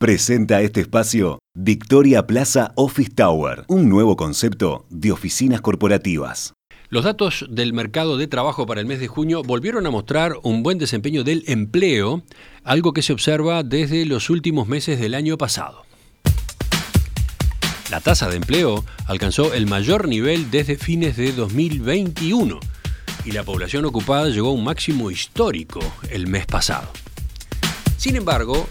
Presenta este espacio Victoria Plaza Office Tower, un nuevo concepto de oficinas corporativas. Los datos del mercado de trabajo para el mes de junio volvieron a mostrar un buen desempeño del empleo, algo que se observa desde los últimos meses del año pasado. La tasa de empleo alcanzó el mayor nivel desde fines de 2021 y la población ocupada llegó a un máximo histórico el mes pasado. Sin embargo,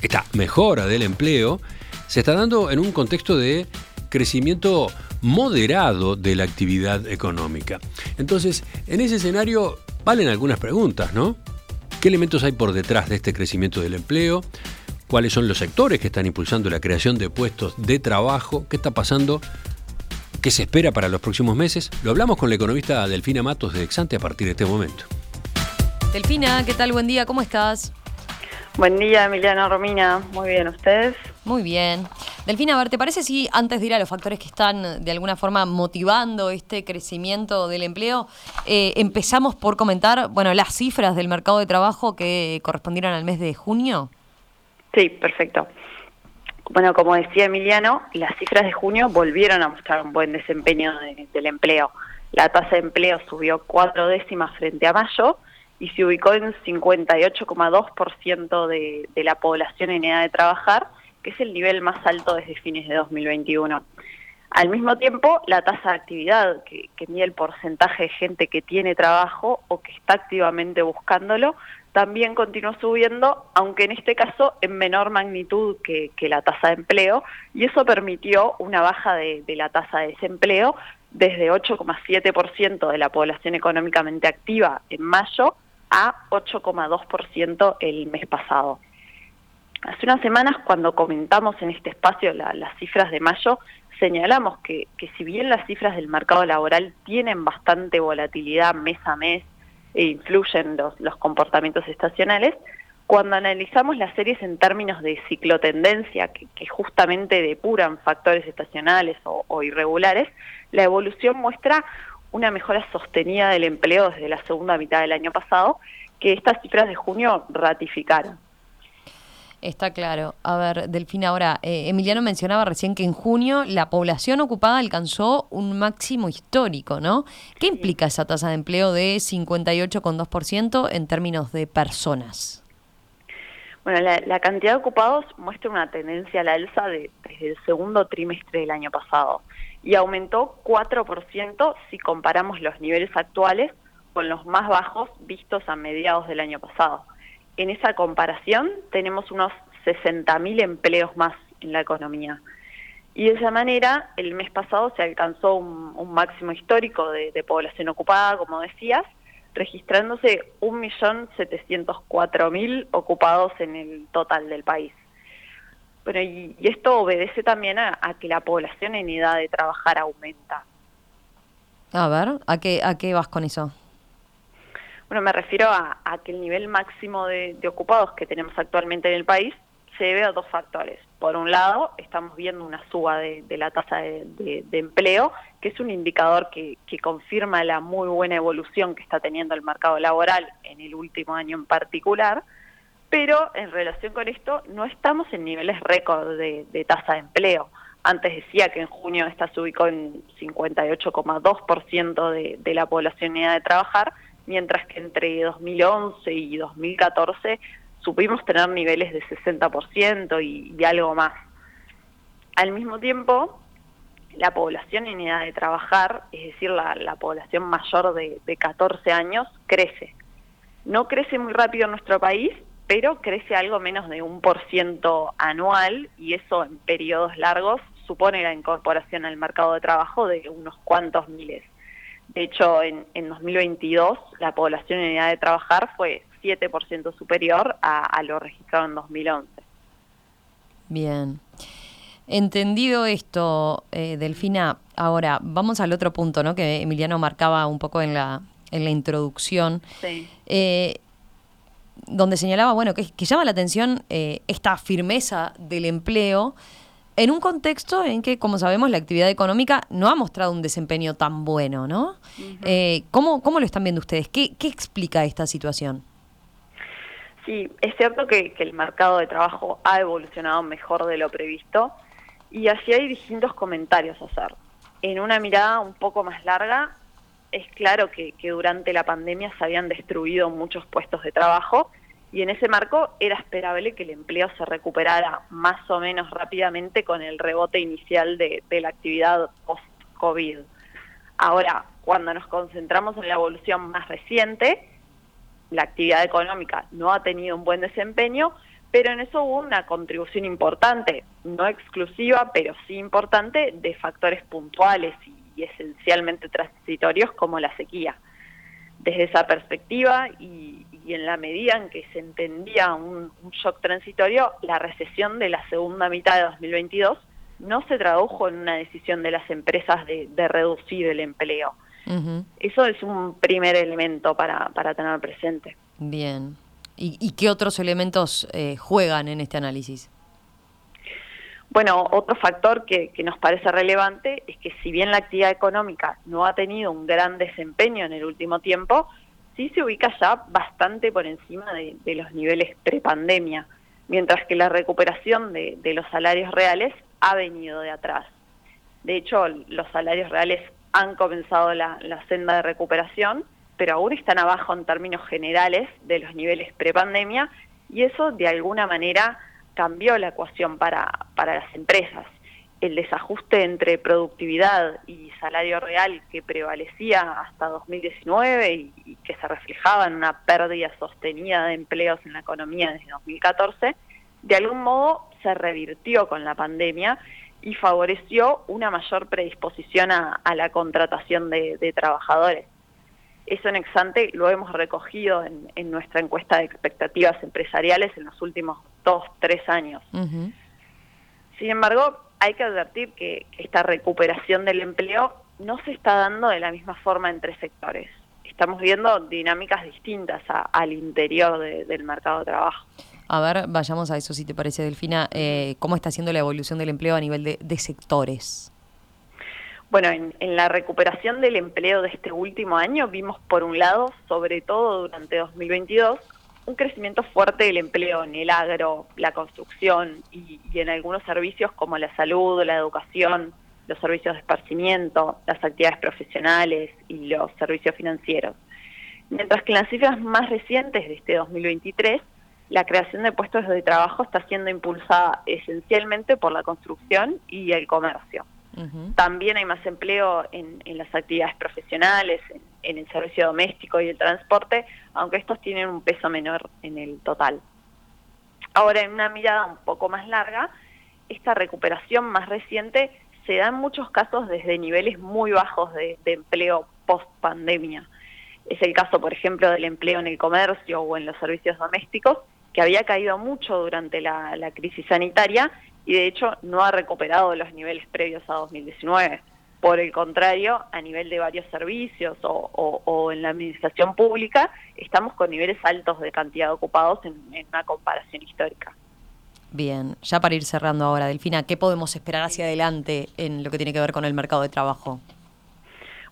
esta mejora del empleo se está dando en un contexto de crecimiento moderado de la actividad económica. Entonces, en ese escenario valen algunas preguntas, ¿no? ¿Qué elementos hay por detrás de este crecimiento del empleo? ¿Cuáles son los sectores que están impulsando la creación de puestos de trabajo? ¿Qué está pasando? ¿Qué se espera para los próximos meses? Lo hablamos con la economista Delfina Matos de Exante a partir de este momento. Delfina, ¿qué tal? Buen día, ¿cómo estás? Buen día, Emiliano Romina. Muy bien, ¿ustedes? Muy bien. Delfina, a ver, ¿te parece si antes de ir a los factores que están de alguna forma motivando este crecimiento del empleo, eh, empezamos por comentar, bueno, las cifras del mercado de trabajo que correspondieron al mes de junio? Sí, perfecto. Bueno, como decía Emiliano, las cifras de junio volvieron a mostrar un buen desempeño del empleo. La tasa de empleo subió cuatro décimas frente a mayo y se ubicó en 58,2% de, de la población en edad de trabajar, que es el nivel más alto desde fines de 2021. Al mismo tiempo, la tasa de actividad, que, mide el porcentaje de gente que tiene trabajo o que está activamente buscándolo, también continuó subiendo, aunque en este caso en menor magnitud que, la tasa de empleo, y eso permitió una baja de la tasa de desempleo desde 8,7% de la población económicamente activa en mayo a 8,2% el mes pasado. Hace unas semanas, cuando comentamos en este espacio las cifras de mayo, señalamos que, que, si bien las cifras del mercado laboral tienen bastante volatilidad mes a mes e influyen los, los comportamientos estacionales, cuando analizamos las series en términos de ciclotendencia, que, que justamente depuran factores estacionales o, o irregulares, la evolución muestra una mejora sostenida del empleo desde la segunda mitad del año pasado, que estas cifras de junio ratificaron. Está claro. A ver, Delfina, ahora, eh, Emiliano mencionaba recién que en junio la población ocupada alcanzó un máximo histórico, ¿no? ¿Qué implica esa tasa de empleo de 58,2% en términos de personas? Bueno, la, cantidad de ocupados muestra una tendencia a la alza desde el segundo trimestre del año pasado y aumentó 4% si comparamos los niveles actuales con los más bajos vistos a mediados del año pasado. En esa comparación tenemos unos 60.000 empleos más en la economía. Y de esa manera, el mes pasado se alcanzó un, máximo histórico de, población ocupada, como decías, registrándose 1.704.000 ocupados en el total del país. Bueno, y, esto obedece también a, que la población en edad de trabajar aumenta. A ver, ¿a qué, a qué vas con eso? Bueno, me refiero a, que el nivel máximo de, ocupados que tenemos actualmente en el país se debe a dos factores. Por un lado, estamos viendo una suba de, la tasa de, empleo, que es un indicador que, confirma la muy buena evolución que está teniendo el mercado laboral en el último año en particular pero en relación con esto no estamos en niveles récord de, tasa de empleo. Antes decía que en junio esta se ubicó en 58,2% de, de la población en edad de trabajar, mientras que entre 2011 y 2014 supimos tener niveles de 60% y, y algo más. Al mismo tiempo, la población en edad de trabajar, es decir, la, población mayor de, de 14 años, crece. No crece muy rápido en nuestro país, pero crece algo menos de un por ciento anual y eso en periodos largos supone la incorporación al mercado de trabajo de unos cuantos miles. De hecho, en, en 2022 la población en edad de trabajar fue 7% superior a, lo registrado en 2011. Bien. Entendido esto, eh, Delfina, ahora vamos al otro punto, ¿no? Que Emiliano marcaba un poco en la, en la introducción. Sí. Eh, donde señalaba, bueno, que, llama la atención eh, esta firmeza del empleo en un contexto en que, como sabemos, la actividad económica no ha mostrado un desempeño tan bueno, ¿no? Eh, ¿cómo, lo están viendo ustedes? ¿Qué, explica esta situación? Sí, es cierto que, el mercado de trabajo ha evolucionado mejor de lo previsto y así hay distintos comentarios a hacer. En una mirada un poco más larga, es claro que, durante la pandemia se habían destruido muchos puestos de trabajo y en ese marco era esperable que el empleo se recuperara más o menos rápidamente con el rebote inicial de, de la actividad post-COVID. Ahora, cuando nos concentramos en la evolución más reciente, la actividad económica no ha tenido un buen desempeño, pero en eso hubo una contribución importante, no exclusiva, pero sí importante, de factores puntuales y, esencialmente transitorios como la sequía. Desde esa perspectiva y, en la medida en que se entendía un, shock transitorio, la recesión de la segunda mitad de 2022 no se tradujo en una decisión de las empresas de reducir el empleo eso es un primer elemento para, para tener presente. Bien. ¿Y, qué otros elementos eh, juegan en este análisis? Bueno, otro factor que, nos parece relevante es que si bien la actividad económica no ha tenido un gran desempeño en el último tiempo, sí se ubica ya bastante por encima de, los niveles prepandemia, mientras que la recuperación de, de, los salarios reales ha venido de atrás. De hecho, los salarios reales han comenzado la, senda de recuperación, pero aún están abajo en términos generales de los niveles prepandemia y eso de alguna manera cambió la ecuación para, para las empresas. El desajuste entre productividad y salario real que prevalecía hasta 2019 y, y que se reflejaba en una pérdida sostenida de empleos en la economía desde 2014, de algún modo se revirtió con la pandemia y favoreció una mayor predisposición a, la contratación de, trabajadores. Eso en Exante lo hemos recogido en, nuestra encuesta de expectativas empresariales en los últimos dos, tres años. Sin embargo, hay que advertir que, esta recuperación del empleo no se está dando de la misma forma entre sectores. Estamos viendo dinámicas distintas al interior del mercado de trabajo. A ver, vayamos a eso, si te parece, Delfina. Eh, ¿Cómo está siendo la evolución del empleo a nivel de, sectores? Bueno, en, la recuperación del empleo de este último año vimos, por un lado, sobre todo durante 2022, un crecimiento fuerte del empleo en el agro, la construcción y, en algunos servicios como la salud, la educación, los servicios de esparcimiento, las actividades profesionales y los servicios financieros. Mientras que en las cifras más recientes de este 2023 la creación de puestos de trabajo está siendo impulsada esencialmente por la construcción y el comercio. También hay más empleo en, las actividades profesionales, en, el servicio doméstico y el transporte, aunque estos tienen un peso menor en el total. Ahora, en una mirada un poco más larga, esta recuperación más reciente se da en muchos casos desde niveles muy bajos de, de empleo post pandemia. Es el caso, por ejemplo, del empleo en el comercio o en los servicios domésticos, que había caído mucho durante la, crisis sanitaria y de hecho no ha recuperado los niveles previos a 2019. Por el contrario, a nivel de varios servicios o, en la administración pública, estamos con niveles altos de cantidad de ocupados en, una comparación histórica. Bien, ya para ir cerrando ahora, Delfina, ¿qué podemos esperar hacia adelante en lo que tiene que ver con el mercado de trabajo?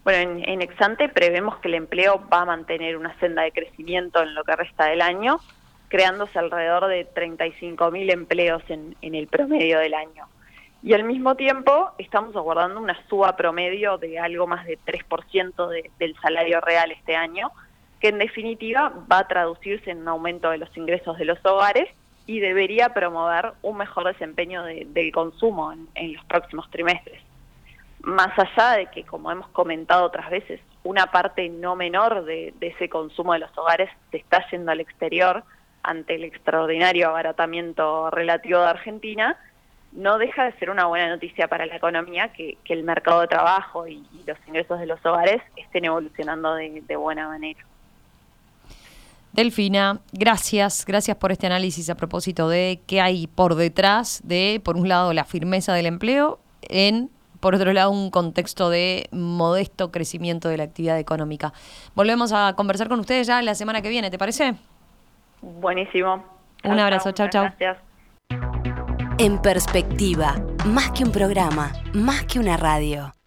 Bueno, en, en Exante prevemos que el empleo va a mantener una senda de crecimiento en lo que resta del año, creándose alrededor de 35.000 empleos en, el promedio del año. Y al mismo tiempo estamos aguardando una suba promedio de algo más de 3% del salario real este año, que en definitiva va a traducirse en un aumento de los ingresos de los hogares y debería promover un mejor desempeño del consumo en, los próximos trimestres. Más allá de que, como hemos comentado otras veces, una parte no menor de ese consumo de los hogares se está yendo al exterior, ante el extraordinario abaratamiento relativo de Argentina, no deja de ser una buena noticia para la economía que, el mercado de trabajo y, los ingresos de los hogares estén evolucionando de, buena manera. Delfina, gracias, gracias por este análisis a propósito de qué hay por detrás de, por un lado, la firmeza del empleo, en, por otro lado, un contexto de modesto crecimiento de la actividad económica. Volvemos a conversar con ustedes ya la semana que viene, ¿te parece? Buenísimo. Un abrazo, chao, chao. Gracias. En perspectiva, más que un programa, más que una radio.